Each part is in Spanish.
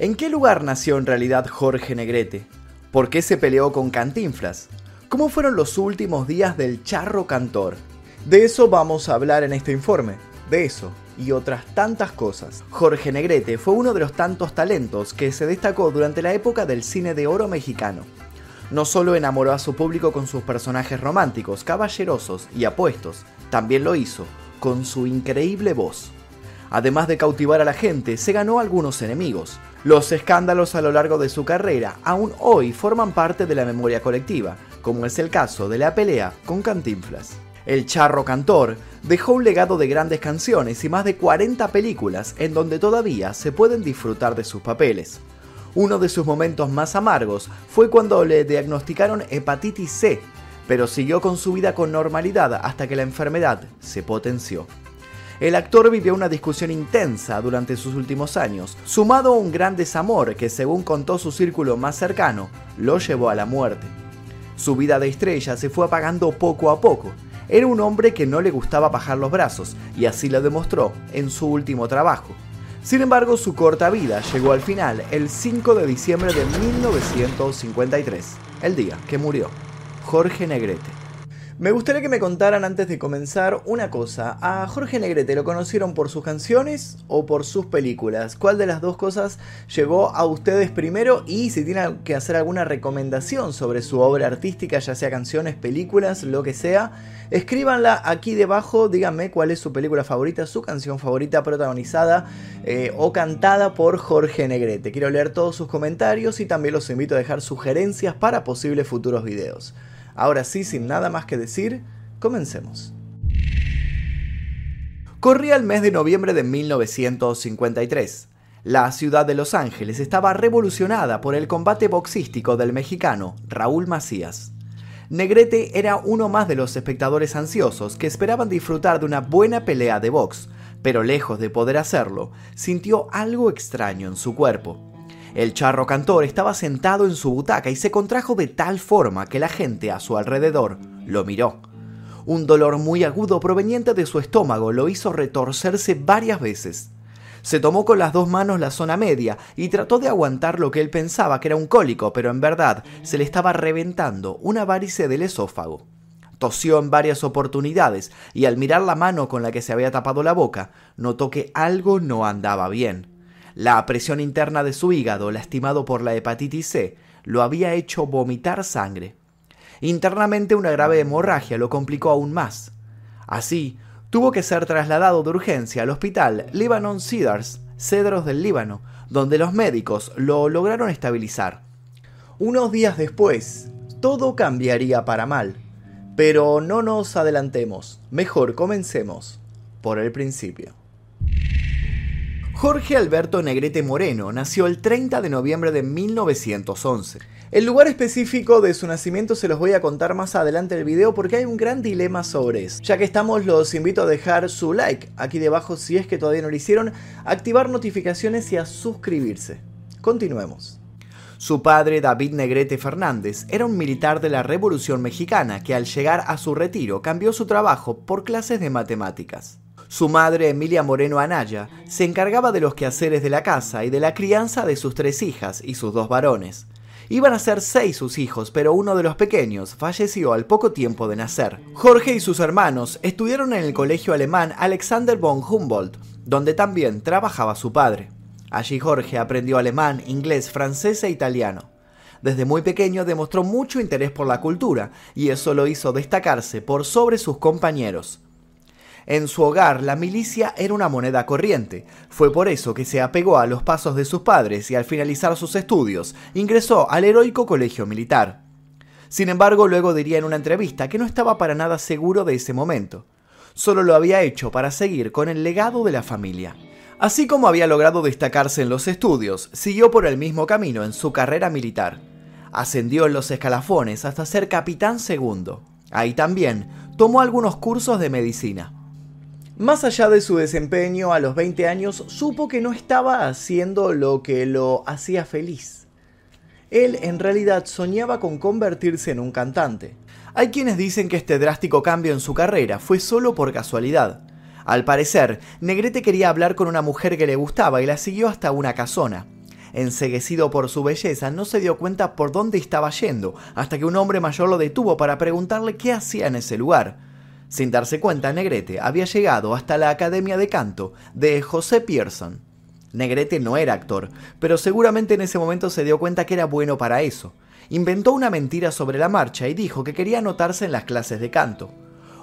¿En qué lugar nació en realidad Jorge Negrete? ¿Por qué se peleó con Cantinflas? ¿Cómo fueron los últimos días del charro cantor? De eso vamos a hablar en este informe. De eso y otras tantas cosas. Jorge Negrete fue uno de los tantos talentos que se destacó durante la época del cine de oro mexicano. No solo enamoró a su público con sus personajes románticos, caballerosos y apuestos, también lo hizo con su increíble voz. Además de cautivar a la gente, se ganó algunos enemigos. Los escándalos a lo largo de su carrera aún hoy forman parte de la memoria colectiva, como es el caso de la pelea con Cantinflas. El charro cantor dejó un legado de grandes canciones y más de 40 películas en donde todavía se pueden disfrutar de sus papeles. Uno de sus momentos más amargos fue cuando le diagnosticaron hepatitis C, pero siguió con su vida con normalidad hasta que la enfermedad se potenció. El actor vivió una discusión intensa durante sus últimos años, sumado a un gran desamor que, según contó su círculo más cercano, lo llevó a la muerte. Su vida de estrella se fue apagando poco a poco. Era un hombre que no le gustaba bajar los brazos, y así lo demostró en su último trabajo. Sin embargo, su corta vida llegó al final el 5 de diciembre de 1953, el día que murió Jorge Negrete. Me gustaría que me contaran antes de comenzar una cosa. ¿A Jorge Negrete lo conocieron por sus canciones o por sus películas? ¿Cuál de las dos cosas llegó a ustedes primero? Y si tienen que hacer alguna recomendación sobre su obra artística, ya sea canciones, películas, lo que sea, escríbanla aquí debajo. Díganme cuál es su película favorita, su canción favorita protagonizada eh, o cantada por Jorge Negrete. Quiero leer todos sus comentarios y también los invito a dejar sugerencias para posibles futuros videos. Ahora sí, sin nada más que decir, comencemos. Corría el mes de noviembre de 1953. La ciudad de Los Ángeles estaba revolucionada por el combate boxístico del mexicano Raúl Macías. Negrete era uno más de los espectadores ansiosos que esperaban disfrutar de una buena pelea de box, pero lejos de poder hacerlo, sintió algo extraño en su cuerpo. El charro cantor estaba sentado en su butaca y se contrajo de tal forma que la gente a su alrededor lo miró. Un dolor muy agudo proveniente de su estómago lo hizo retorcerse varias veces. Se tomó con las dos manos la zona media y trató de aguantar lo que él pensaba que era un cólico, pero en verdad se le estaba reventando una varice del esófago. Tosió en varias oportunidades y al mirar la mano con la que se había tapado la boca, notó que algo no andaba bien. La presión interna de su hígado, lastimado por la hepatitis C, lo había hecho vomitar sangre. Internamente una grave hemorragia lo complicó aún más. Así, tuvo que ser trasladado de urgencia al hospital Lebanon Cedars, Cedros del Líbano, donde los médicos lo lograron estabilizar. Unos días después, todo cambiaría para mal. Pero no nos adelantemos, mejor comencemos por el principio. Jorge Alberto Negrete Moreno nació el 30 de noviembre de 1911. El lugar específico de su nacimiento se los voy a contar más adelante en el video porque hay un gran dilema sobre eso. Ya que estamos, los invito a dejar su like aquí debajo si es que todavía no lo hicieron, activar notificaciones y a suscribirse. Continuemos. Su padre, David Negrete Fernández, era un militar de la Revolución Mexicana que al llegar a su retiro cambió su trabajo por clases de matemáticas. Su madre, Emilia Moreno Anaya, se encargaba de los quehaceres de la casa y de la crianza de sus tres hijas y sus dos varones. Iban a ser seis sus hijos, pero uno de los pequeños falleció al poco tiempo de nacer. Jorge y sus hermanos estudiaron en el colegio alemán Alexander von Humboldt, donde también trabajaba su padre. Allí Jorge aprendió alemán, inglés, francés e italiano. Desde muy pequeño demostró mucho interés por la cultura, y eso lo hizo destacarse por sobre sus compañeros. En su hogar la milicia era una moneda corriente. Fue por eso que se apegó a los pasos de sus padres y al finalizar sus estudios ingresó al heroico colegio militar. Sin embargo, luego diría en una entrevista que no estaba para nada seguro de ese momento. Solo lo había hecho para seguir con el legado de la familia. Así como había logrado destacarse en los estudios, siguió por el mismo camino en su carrera militar. Ascendió en los escalafones hasta ser capitán segundo. Ahí también tomó algunos cursos de medicina. Más allá de su desempeño a los 20 años, supo que no estaba haciendo lo que lo hacía feliz. Él en realidad soñaba con convertirse en un cantante. Hay quienes dicen que este drástico cambio en su carrera fue solo por casualidad. Al parecer, Negrete quería hablar con una mujer que le gustaba y la siguió hasta una casona. enseguecido por su belleza, no se dio cuenta por dónde estaba yendo, hasta que un hombre mayor lo detuvo para preguntarle qué hacía en ese lugar. Sin darse cuenta, Negrete había llegado hasta la Academia de Canto de José Pearson. Negrete no era actor, pero seguramente en ese momento se dio cuenta que era bueno para eso. Inventó una mentira sobre la marcha y dijo que quería anotarse en las clases de canto.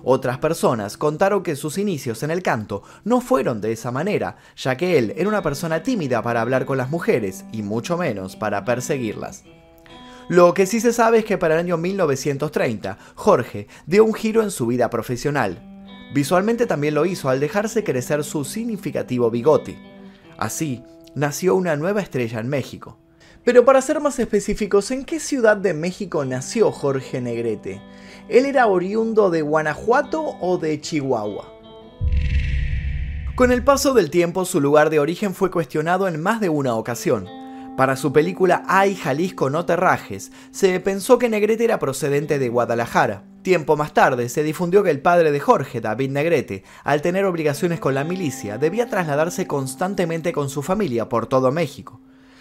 Otras personas contaron que sus inicios en el canto no fueron de esa manera, ya que él era una persona tímida para hablar con las mujeres y mucho menos para perseguirlas. Lo que sí se sabe es que para el año 1930, Jorge dio un giro en su vida profesional. Visualmente también lo hizo al dejarse crecer su significativo bigote. Así, nació una nueva estrella en México. Pero para ser más específicos, ¿en qué ciudad de México nació Jorge Negrete? ¿Él era oriundo de Guanajuato o de Chihuahua? Con el paso del tiempo, su lugar de origen fue cuestionado en más de una ocasión. Para su película Ay Jalisco no te rajes, se pensó que Negrete era procedente de Guadalajara. Tiempo más tarde se difundió que el padre de Jorge, David Negrete, al tener obligaciones con la milicia, debía trasladarse constantemente con su familia por todo México.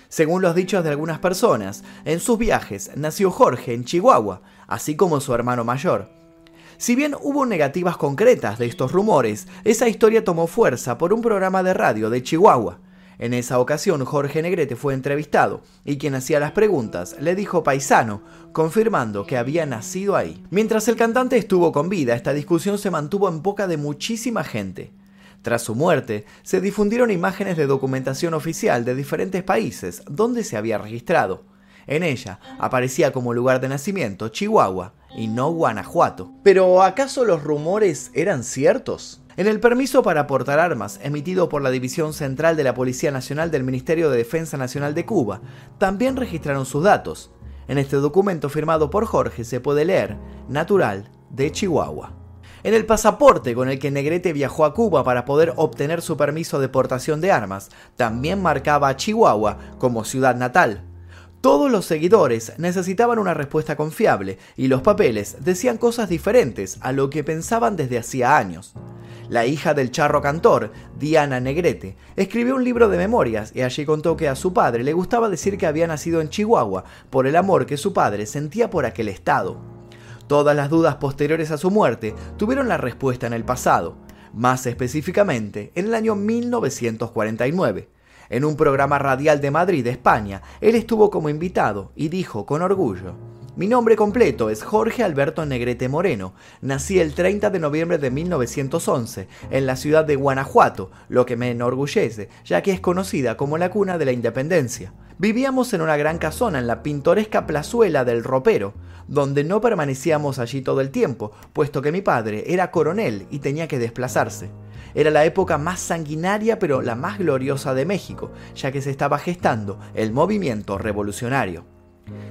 Según los dichos de algunas personas, en sus viajes nació Jorge en Chihuahua, así como su hermano mayor. Si bien hubo negativas concretas de estos rumores, esa historia tomó fuerza por un programa de radio de Chihuahua. En esa ocasión Jorge Negrete fue entrevistado y quien hacía las preguntas le dijo paisano, confirmando que había nacido ahí. Mientras el cantante estuvo con vida, esta discusión se mantuvo en boca de muchísima gente. Tras su muerte, se difundieron imágenes de documentación oficial de diferentes países donde se había registrado. En ella aparecía como lugar de nacimiento Chihuahua y no Guanajuato. Pero ¿acaso los rumores eran ciertos? En el permiso para portar armas emitido por la División Central de la Policía Nacional del Ministerio de Defensa Nacional de Cuba, también registraron sus datos. En este documento firmado por Jorge se puede leer Natural de Chihuahua. En el pasaporte con el que Negrete viajó a Cuba para poder obtener su permiso de portación de armas, también marcaba a Chihuahua como ciudad natal. Todos los seguidores necesitaban una respuesta confiable y los papeles decían cosas diferentes a lo que pensaban desde hacía años. La hija del charro cantor, Diana Negrete, escribió un libro de memorias y allí contó que a su padre le gustaba decir que había nacido en Chihuahua por el amor que su padre sentía por aquel estado. Todas las dudas posteriores a su muerte tuvieron la respuesta en el pasado, más específicamente en el año 1949. En un programa radial de Madrid, España, él estuvo como invitado y dijo con orgullo, mi nombre completo es Jorge Alberto Negrete Moreno. Nací el 30 de noviembre de 1911 en la ciudad de Guanajuato, lo que me enorgullece, ya que es conocida como la cuna de la independencia. Vivíamos en una gran casona en la pintoresca plazuela del Ropero, donde no permanecíamos allí todo el tiempo, puesto que mi padre era coronel y tenía que desplazarse. Era la época más sanguinaria pero la más gloriosa de México, ya que se estaba gestando el movimiento revolucionario.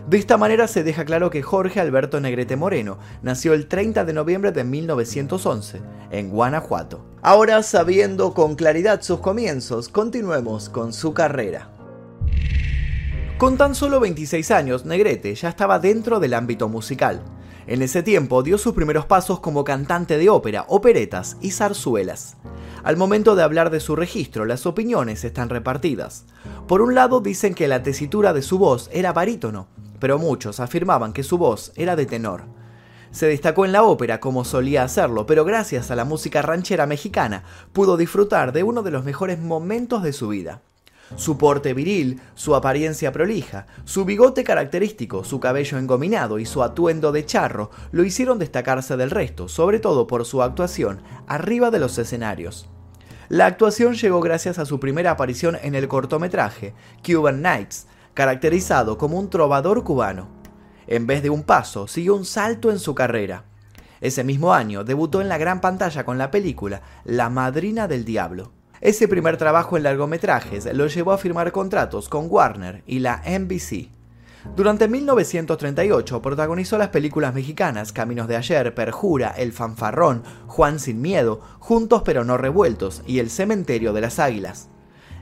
De esta manera se deja claro que Jorge Alberto Negrete Moreno nació el 30 de noviembre de 1911 en Guanajuato. Ahora, sabiendo con claridad sus comienzos, continuemos con su carrera. Con tan solo 26 años, Negrete ya estaba dentro del ámbito musical. En ese tiempo dio sus primeros pasos como cantante de ópera, operetas y zarzuelas. Al momento de hablar de su registro, las opiniones están repartidas. Por un lado dicen que la tesitura de su voz era barítono, pero muchos afirmaban que su voz era de tenor. Se destacó en la ópera como solía hacerlo, pero gracias a la música ranchera mexicana pudo disfrutar de uno de los mejores momentos de su vida. Su porte viril, su apariencia prolija, su bigote característico, su cabello engominado y su atuendo de charro lo hicieron destacarse del resto, sobre todo por su actuación arriba de los escenarios. La actuación llegó gracias a su primera aparición en el cortometraje Cuban Nights, caracterizado como un trovador cubano. En vez de un paso, siguió un salto en su carrera. Ese mismo año debutó en la gran pantalla con la película La Madrina del Diablo. Ese primer trabajo en largometrajes lo llevó a firmar contratos con Warner y la NBC. Durante 1938 protagonizó las películas mexicanas Caminos de Ayer, Perjura, El Fanfarrón, Juan sin Miedo, Juntos pero no revueltos y El Cementerio de las Águilas.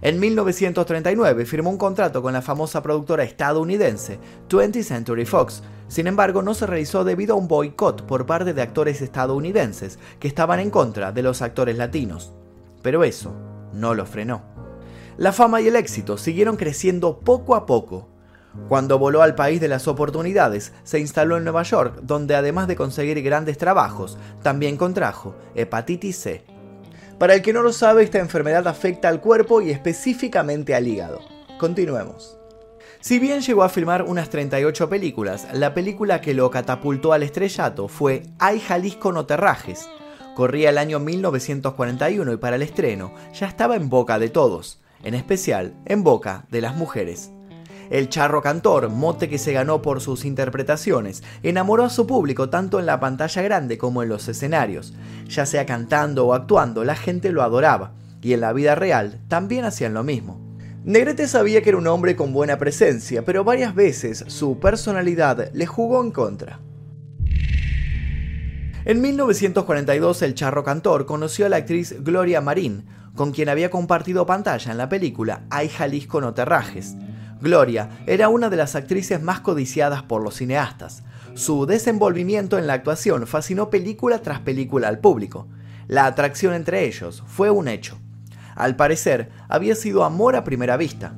En 1939 firmó un contrato con la famosa productora estadounidense 20th Century Fox, sin embargo no se realizó debido a un boicot por parte de actores estadounidenses que estaban en contra de los actores latinos. Pero eso no lo frenó. La fama y el éxito siguieron creciendo poco a poco. Cuando voló al país de las oportunidades, se instaló en Nueva York, donde además de conseguir grandes trabajos, también contrajo hepatitis C. Para el que no lo sabe, esta enfermedad afecta al cuerpo y específicamente al hígado. Continuemos. Si bien llegó a filmar unas 38 películas, la película que lo catapultó al estrellato fue Ay Jalisco no te rajes. Corría el año 1941 y para el estreno ya estaba en boca de todos en especial en boca de las mujeres. El charro cantor, mote que se ganó por sus interpretaciones, enamoró a su público tanto en la pantalla grande como en los escenarios. Ya sea cantando o actuando, la gente lo adoraba, y en la vida real también hacían lo mismo. Negrete sabía que era un hombre con buena presencia, pero varias veces su personalidad le jugó en contra. En 1942 el charro cantor conoció a la actriz Gloria Marín, con quien había compartido pantalla en la película Ay Jalisco no te rajes. Gloria era una de las actrices más codiciadas por los cineastas. Su desenvolvimiento en la actuación fascinó película tras película al público. La atracción entre ellos fue un hecho. Al parecer, había sido amor a primera vista.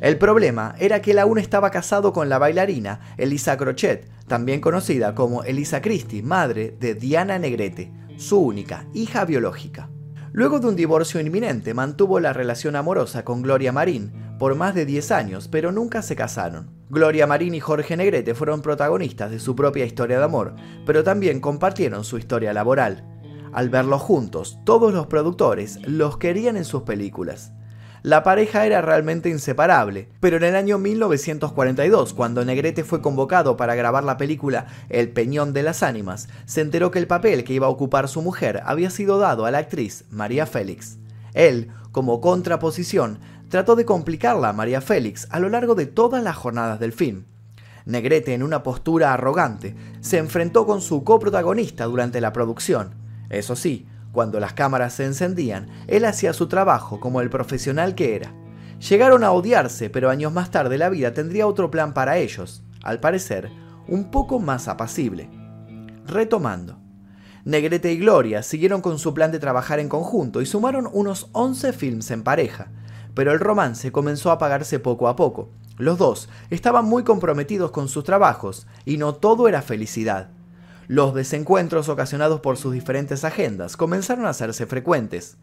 El problema era que él aún estaba casado con la bailarina Elisa Crochet, también conocida como Elisa Christie, madre de Diana Negrete, su única hija biológica. Luego de un divorcio inminente, mantuvo la relación amorosa con Gloria Marín por más de 10 años, pero nunca se casaron. Gloria Marín y Jorge Negrete fueron protagonistas de su propia historia de amor, pero también compartieron su historia laboral. Al verlos juntos, todos los productores los querían en sus películas. La pareja era realmente inseparable, pero en el año 1942, cuando Negrete fue convocado para grabar la película El Peñón de las Ánimas, se enteró que el papel que iba a ocupar su mujer había sido dado a la actriz María Félix. Él, como contraposición, trató de complicarla a María Félix a lo largo de todas las jornadas del film. Negrete, en una postura arrogante, se enfrentó con su coprotagonista durante la producción. Eso sí, cuando las cámaras se encendían, él hacía su trabajo como el profesional que era. Llegaron a odiarse, pero años más tarde la vida tendría otro plan para ellos, al parecer, un poco más apacible. Retomando. Negrete y Gloria siguieron con su plan de trabajar en conjunto y sumaron unos 11 films en pareja, pero el romance comenzó a apagarse poco a poco. Los dos estaban muy comprometidos con sus trabajos y no todo era felicidad. Los desencuentros ocasionados por sus diferentes agendas comenzaron a hacerse frecuentes.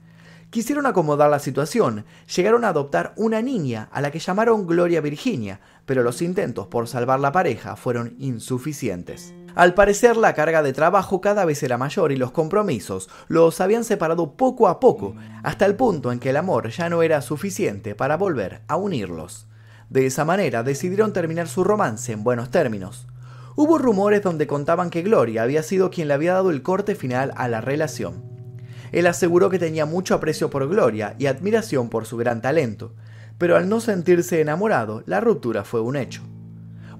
Quisieron acomodar la situación, llegaron a adoptar una niña a la que llamaron Gloria Virginia, pero los intentos por salvar la pareja fueron insuficientes. Al parecer la carga de trabajo cada vez era mayor y los compromisos los habían separado poco a poco, hasta el punto en que el amor ya no era suficiente para volver a unirlos. De esa manera decidieron terminar su romance en buenos términos. Hubo rumores donde contaban que Gloria había sido quien le había dado el corte final a la relación. Él aseguró que tenía mucho aprecio por Gloria y admiración por su gran talento, pero al no sentirse enamorado, la ruptura fue un hecho.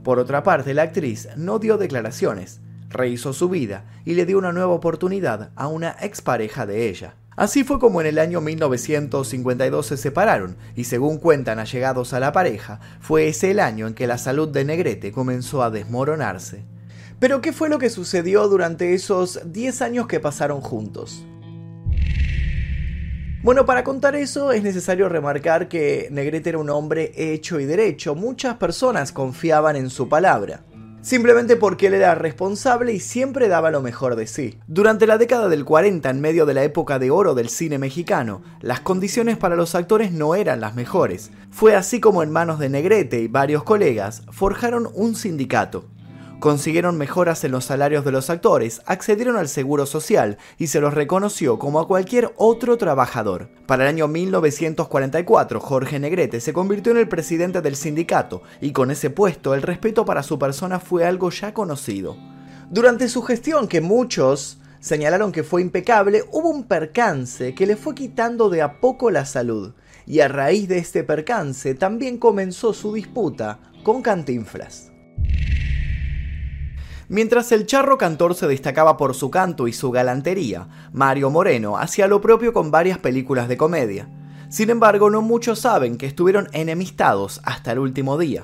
Por otra parte, la actriz no dio declaraciones, rehizo su vida y le dio una nueva oportunidad a una expareja de ella. Así fue como en el año 1952 se separaron y según cuentan allegados a la pareja, fue ese el año en que la salud de Negrete comenzó a desmoronarse. Pero ¿qué fue lo que sucedió durante esos 10 años que pasaron juntos? Bueno, para contar eso es necesario remarcar que Negrete era un hombre hecho y derecho. Muchas personas confiaban en su palabra simplemente porque él era responsable y siempre daba lo mejor de sí. Durante la década del 40, en medio de la época de oro del cine mexicano, las condiciones para los actores no eran las mejores. Fue así como en manos de Negrete y varios colegas forjaron un sindicato consiguieron mejoras en los salarios de los actores, accedieron al seguro social y se los reconoció como a cualquier otro trabajador. Para el año 1944, Jorge Negrete se convirtió en el presidente del sindicato y con ese puesto el respeto para su persona fue algo ya conocido. Durante su gestión, que muchos señalaron que fue impecable, hubo un percance que le fue quitando de a poco la salud. Y a raíz de este percance también comenzó su disputa con Cantinflas. Mientras el charro cantor se destacaba por su canto y su galantería, Mario Moreno hacía lo propio con varias películas de comedia. Sin embargo, no muchos saben que estuvieron enemistados hasta el último día.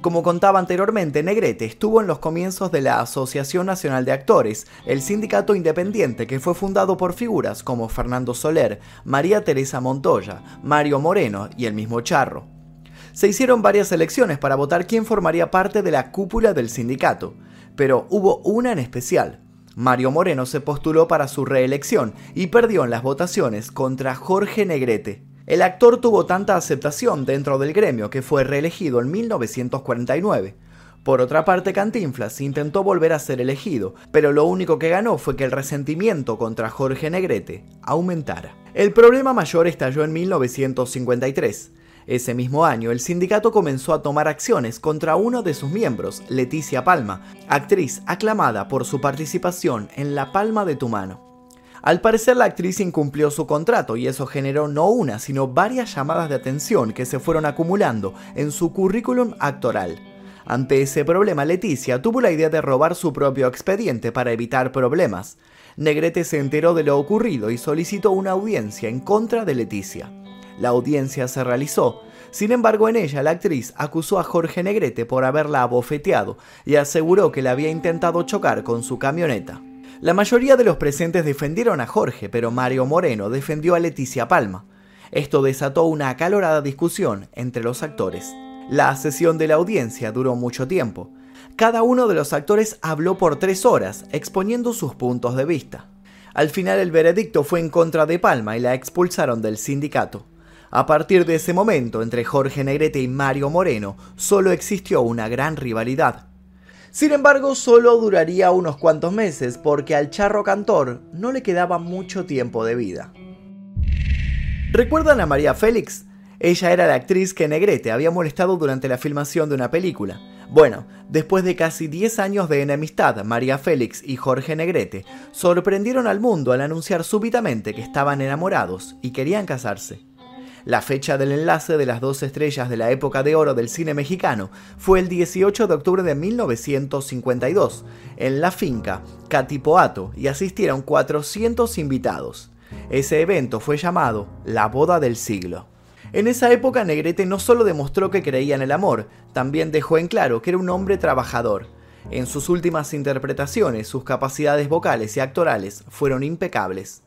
Como contaba anteriormente, Negrete estuvo en los comienzos de la Asociación Nacional de Actores, el sindicato independiente que fue fundado por figuras como Fernando Soler, María Teresa Montoya, Mario Moreno y el mismo Charro. Se hicieron varias elecciones para votar quién formaría parte de la cúpula del sindicato, pero hubo una en especial. Mario Moreno se postuló para su reelección y perdió en las votaciones contra Jorge Negrete. El actor tuvo tanta aceptación dentro del gremio que fue reelegido en 1949. Por otra parte, Cantinflas intentó volver a ser elegido, pero lo único que ganó fue que el resentimiento contra Jorge Negrete aumentara. El problema mayor estalló en 1953. Ese mismo año, el sindicato comenzó a tomar acciones contra uno de sus miembros, Leticia Palma, actriz aclamada por su participación en La Palma de tu Mano. Al parecer la actriz incumplió su contrato y eso generó no una, sino varias llamadas de atención que se fueron acumulando en su currículum actoral. Ante ese problema, Leticia tuvo la idea de robar su propio expediente para evitar problemas. Negrete se enteró de lo ocurrido y solicitó una audiencia en contra de Leticia. La audiencia se realizó, sin embargo en ella la actriz acusó a Jorge Negrete por haberla abofeteado y aseguró que le había intentado chocar con su camioneta. La mayoría de los presentes defendieron a Jorge, pero Mario Moreno defendió a Leticia Palma. Esto desató una acalorada discusión entre los actores. La sesión de la audiencia duró mucho tiempo. Cada uno de los actores habló por tres horas, exponiendo sus puntos de vista. Al final el veredicto fue en contra de Palma y la expulsaron del sindicato. A partir de ese momento, entre Jorge Negrete y Mario Moreno, solo existió una gran rivalidad. Sin embargo, solo duraría unos cuantos meses porque al charro cantor no le quedaba mucho tiempo de vida. ¿Recuerdan a María Félix? Ella era la actriz que Negrete había molestado durante la filmación de una película. Bueno, después de casi 10 años de enemistad, María Félix y Jorge Negrete sorprendieron al mundo al anunciar súbitamente que estaban enamorados y querían casarse. La fecha del enlace de las dos estrellas de la época de oro del cine mexicano fue el 18 de octubre de 1952, en la finca Catipoato, y asistieron 400 invitados. Ese evento fue llamado la boda del siglo. En esa época Negrete no solo demostró que creía en el amor, también dejó en claro que era un hombre trabajador. En sus últimas interpretaciones, sus capacidades vocales y actorales fueron impecables.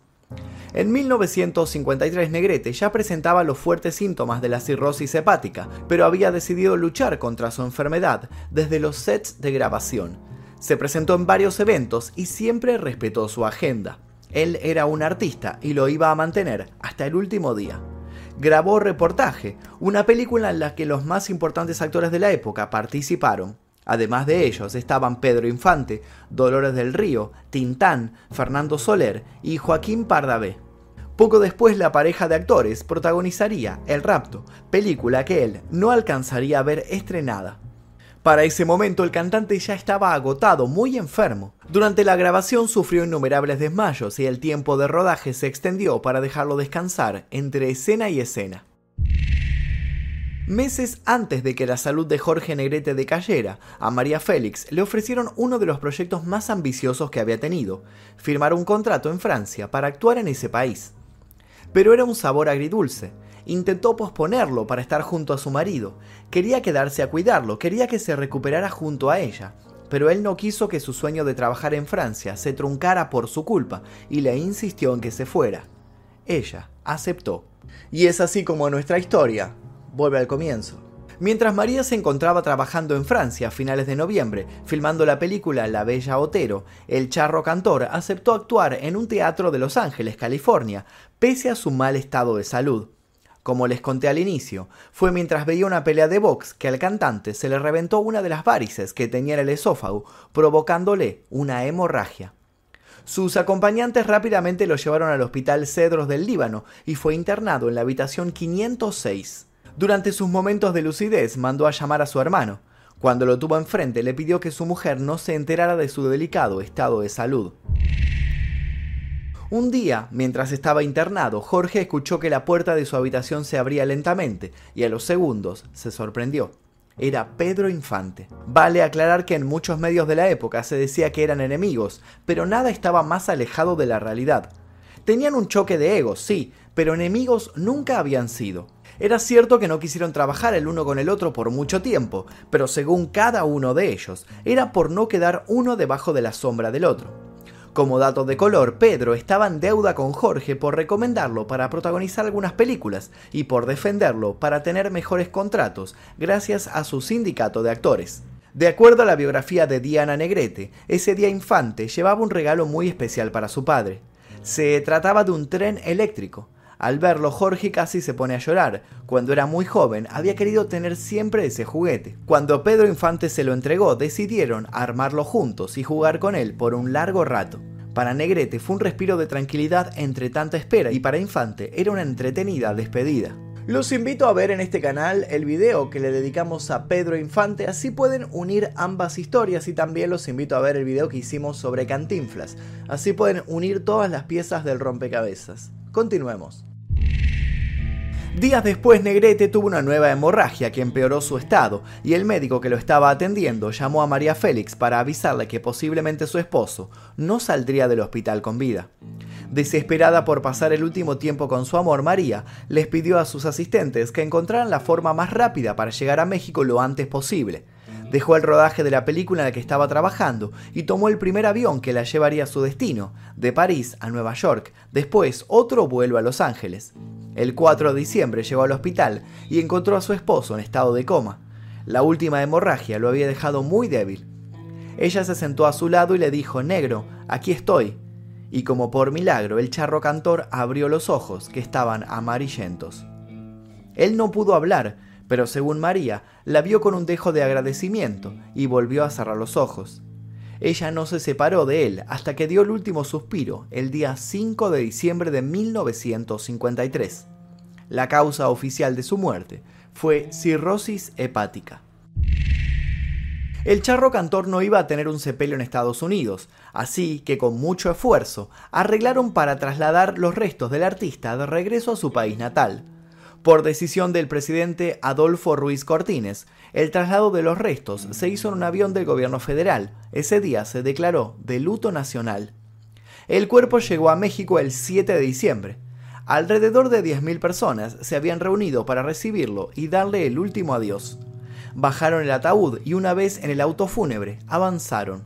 En 1953 Negrete ya presentaba los fuertes síntomas de la cirrosis hepática, pero había decidido luchar contra su enfermedad desde los sets de grabación. Se presentó en varios eventos y siempre respetó su agenda. Él era un artista y lo iba a mantener hasta el último día. Grabó Reportaje, una película en la que los más importantes actores de la época participaron. Además de ellos estaban Pedro Infante, Dolores del Río, Tintán, Fernando Soler y Joaquín Pardavé. Poco después la pareja de actores protagonizaría El Rapto, película que él no alcanzaría a ver estrenada. Para ese momento el cantante ya estaba agotado, muy enfermo. Durante la grabación sufrió innumerables desmayos y el tiempo de rodaje se extendió para dejarlo descansar entre escena y escena. Meses antes de que la salud de Jorge Negrete decayera, a María Félix le ofrecieron uno de los proyectos más ambiciosos que había tenido, firmar un contrato en Francia para actuar en ese país. Pero era un sabor agridulce. Intentó posponerlo para estar junto a su marido. Quería quedarse a cuidarlo, quería que se recuperara junto a ella. Pero él no quiso que su sueño de trabajar en Francia se truncara por su culpa y le insistió en que se fuera. Ella aceptó. Y es así como nuestra historia vuelve al comienzo. Mientras María se encontraba trabajando en Francia a finales de noviembre, filmando la película La Bella Otero, el charro cantor aceptó actuar en un teatro de Los Ángeles, California, pese a su mal estado de salud. Como les conté al inicio, fue mientras veía una pelea de box que al cantante se le reventó una de las varices que tenía en el esófago, provocándole una hemorragia. Sus acompañantes rápidamente lo llevaron al Hospital Cedros del Líbano y fue internado en la habitación 506. Durante sus momentos de lucidez mandó a llamar a su hermano. Cuando lo tuvo enfrente le pidió que su mujer no se enterara de su delicado estado de salud. Un día, mientras estaba internado, Jorge escuchó que la puerta de su habitación se abría lentamente y a los segundos se sorprendió. Era Pedro Infante. Vale aclarar que en muchos medios de la época se decía que eran enemigos, pero nada estaba más alejado de la realidad. Tenían un choque de egos, sí, pero enemigos nunca habían sido. Era cierto que no quisieron trabajar el uno con el otro por mucho tiempo, pero según cada uno de ellos, era por no quedar uno debajo de la sombra del otro. Como dato de color, Pedro estaba en deuda con Jorge por recomendarlo para protagonizar algunas películas y por defenderlo para tener mejores contratos gracias a su sindicato de actores. De acuerdo a la biografía de Diana Negrete, ese día Infante llevaba un regalo muy especial para su padre. Se trataba de un tren eléctrico. Al verlo, Jorge casi se pone a llorar. Cuando era muy joven, había querido tener siempre ese juguete. Cuando Pedro Infante se lo entregó, decidieron armarlo juntos y jugar con él por un largo rato. Para Negrete fue un respiro de tranquilidad entre tanta espera y para Infante era una entretenida despedida. Los invito a ver en este canal el video que le dedicamos a Pedro Infante, así pueden unir ambas historias y también los invito a ver el video que hicimos sobre Cantinflas, así pueden unir todas las piezas del rompecabezas. Continuemos. Días después Negrete tuvo una nueva hemorragia que empeoró su estado y el médico que lo estaba atendiendo llamó a María Félix para avisarle que posiblemente su esposo no saldría del hospital con vida. Desesperada por pasar el último tiempo con su amor, María les pidió a sus asistentes que encontraran la forma más rápida para llegar a México lo antes posible. Dejó el rodaje de la película en la que estaba trabajando y tomó el primer avión que la llevaría a su destino, de París a Nueva York, después otro vuelo a Los Ángeles. El 4 de diciembre llegó al hospital y encontró a su esposo en estado de coma. La última hemorragia lo había dejado muy débil. Ella se sentó a su lado y le dijo, Negro, aquí estoy. Y como por milagro, el charro cantor abrió los ojos, que estaban amarillentos. Él no pudo hablar, pero según María, la vio con un dejo de agradecimiento y volvió a cerrar los ojos. Ella no se separó de él hasta que dio el último suspiro el día 5 de diciembre de 1953. La causa oficial de su muerte fue cirrosis hepática. El charro cantor no iba a tener un sepelio en Estados Unidos, así que con mucho esfuerzo arreglaron para trasladar los restos del artista de regreso a su país natal. Por decisión del presidente Adolfo Ruiz Cortines, el traslado de los restos se hizo en un avión del gobierno federal. Ese día se declaró de luto nacional. El cuerpo llegó a México el 7 de diciembre. Alrededor de 10.000 personas se habían reunido para recibirlo y darle el último adiós. Bajaron el ataúd y una vez en el auto fúnebre avanzaron.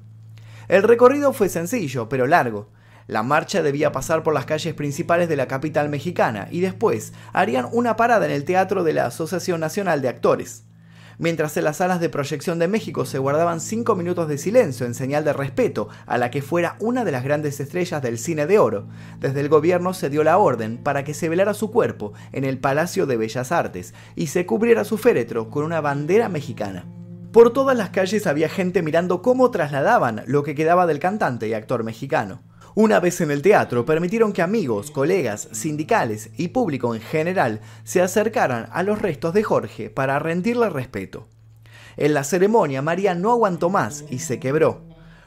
El recorrido fue sencillo, pero largo. La marcha debía pasar por las calles principales de la capital mexicana y después harían una parada en el Teatro de la Asociación Nacional de Actores. Mientras en las salas de proyección de México se guardaban cinco minutos de silencio en señal de respeto a la que fuera una de las grandes estrellas del cine de oro, desde el gobierno se dio la orden para que se velara su cuerpo en el Palacio de Bellas Artes y se cubriera su féretro con una bandera mexicana. Por todas las calles había gente mirando cómo trasladaban lo que quedaba del cantante y actor mexicano. Una vez en el teatro, permitieron que amigos, colegas, sindicales y público en general se acercaran a los restos de Jorge para rendirle respeto. En la ceremonia, María no aguantó más y se quebró.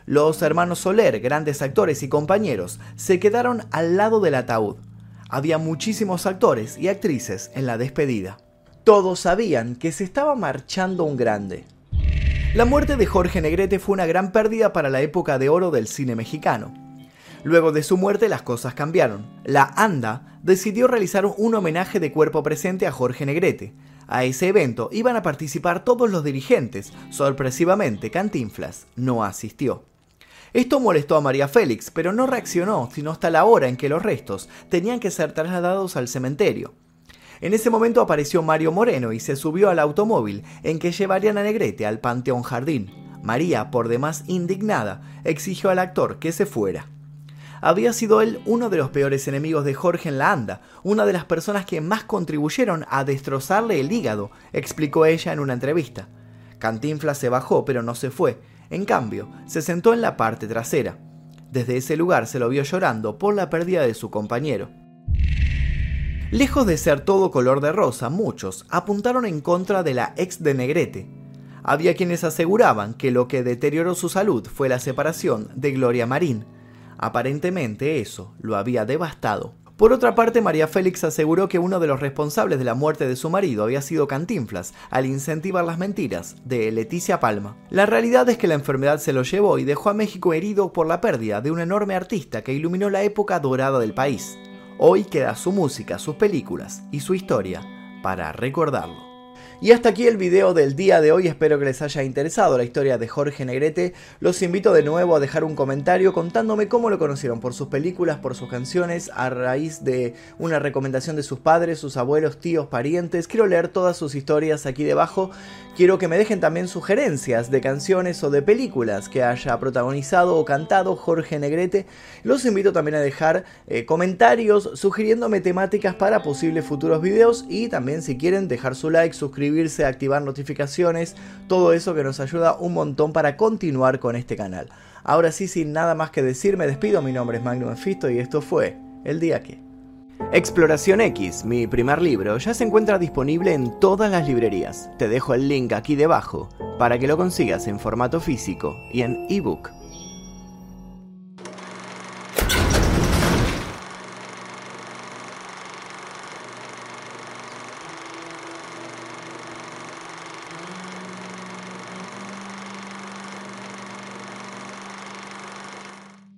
Los hermanos Soler, grandes actores y compañeros, se quedaron al lado del ataúd. Había muchísimos actores y actrices en la despedida. Todos sabían que se estaba marchando un grande. La muerte de Jorge Negrete fue una gran pérdida para la época de oro del cine mexicano. Luego de su muerte las cosas cambiaron. La ANDA decidió realizar un homenaje de cuerpo presente a Jorge Negrete. A ese evento iban a participar todos los dirigentes. Sorpresivamente, Cantinflas no asistió. Esto molestó a María Félix, pero no reaccionó sino hasta la hora en que los restos tenían que ser trasladados al cementerio. En ese momento apareció Mario Moreno y se subió al automóvil en que llevarían a Negrete al Panteón Jardín. María, por demás indignada, exigió al actor que se fuera había sido él uno de los peores enemigos de Jorge en la anda, una de las personas que más contribuyeron a destrozarle el hígado, explicó ella en una entrevista. Cantinflas se bajó, pero no se fue. En cambio, se sentó en la parte trasera. Desde ese lugar se lo vio llorando por la pérdida de su compañero. Lejos de ser todo color de rosa, muchos apuntaron en contra de la ex de Negrete. Había quienes aseguraban que lo que deterioró su salud fue la separación de Gloria Marín, Aparentemente eso lo había devastado. Por otra parte, María Félix aseguró que uno de los responsables de la muerte de su marido había sido Cantinflas, al incentivar las mentiras de Leticia Palma. La realidad es que la enfermedad se lo llevó y dejó a México herido por la pérdida de un enorme artista que iluminó la época dorada del país. Hoy queda su música, sus películas y su historia para recordarlo. Y hasta aquí el video del día de hoy, espero que les haya interesado la historia de Jorge Negrete. Los invito de nuevo a dejar un comentario contándome cómo lo conocieron, por sus películas, por sus canciones, a raíz de una recomendación de sus padres, sus abuelos, tíos, parientes. Quiero leer todas sus historias aquí debajo. Quiero que me dejen también sugerencias de canciones o de películas que haya protagonizado o cantado Jorge Negrete. Los invito también a dejar eh, comentarios sugiriéndome temáticas para posibles futuros videos y también si quieren dejar su like, suscribirse activar notificaciones, todo eso que nos ayuda un montón para continuar con este canal. Ahora sí, sin nada más que decir, me despido, mi nombre es Magnum Fisto y esto fue El Día Que. Exploración X, mi primer libro, ya se encuentra disponible en todas las librerías. Te dejo el link aquí debajo para que lo consigas en formato físico y en ebook.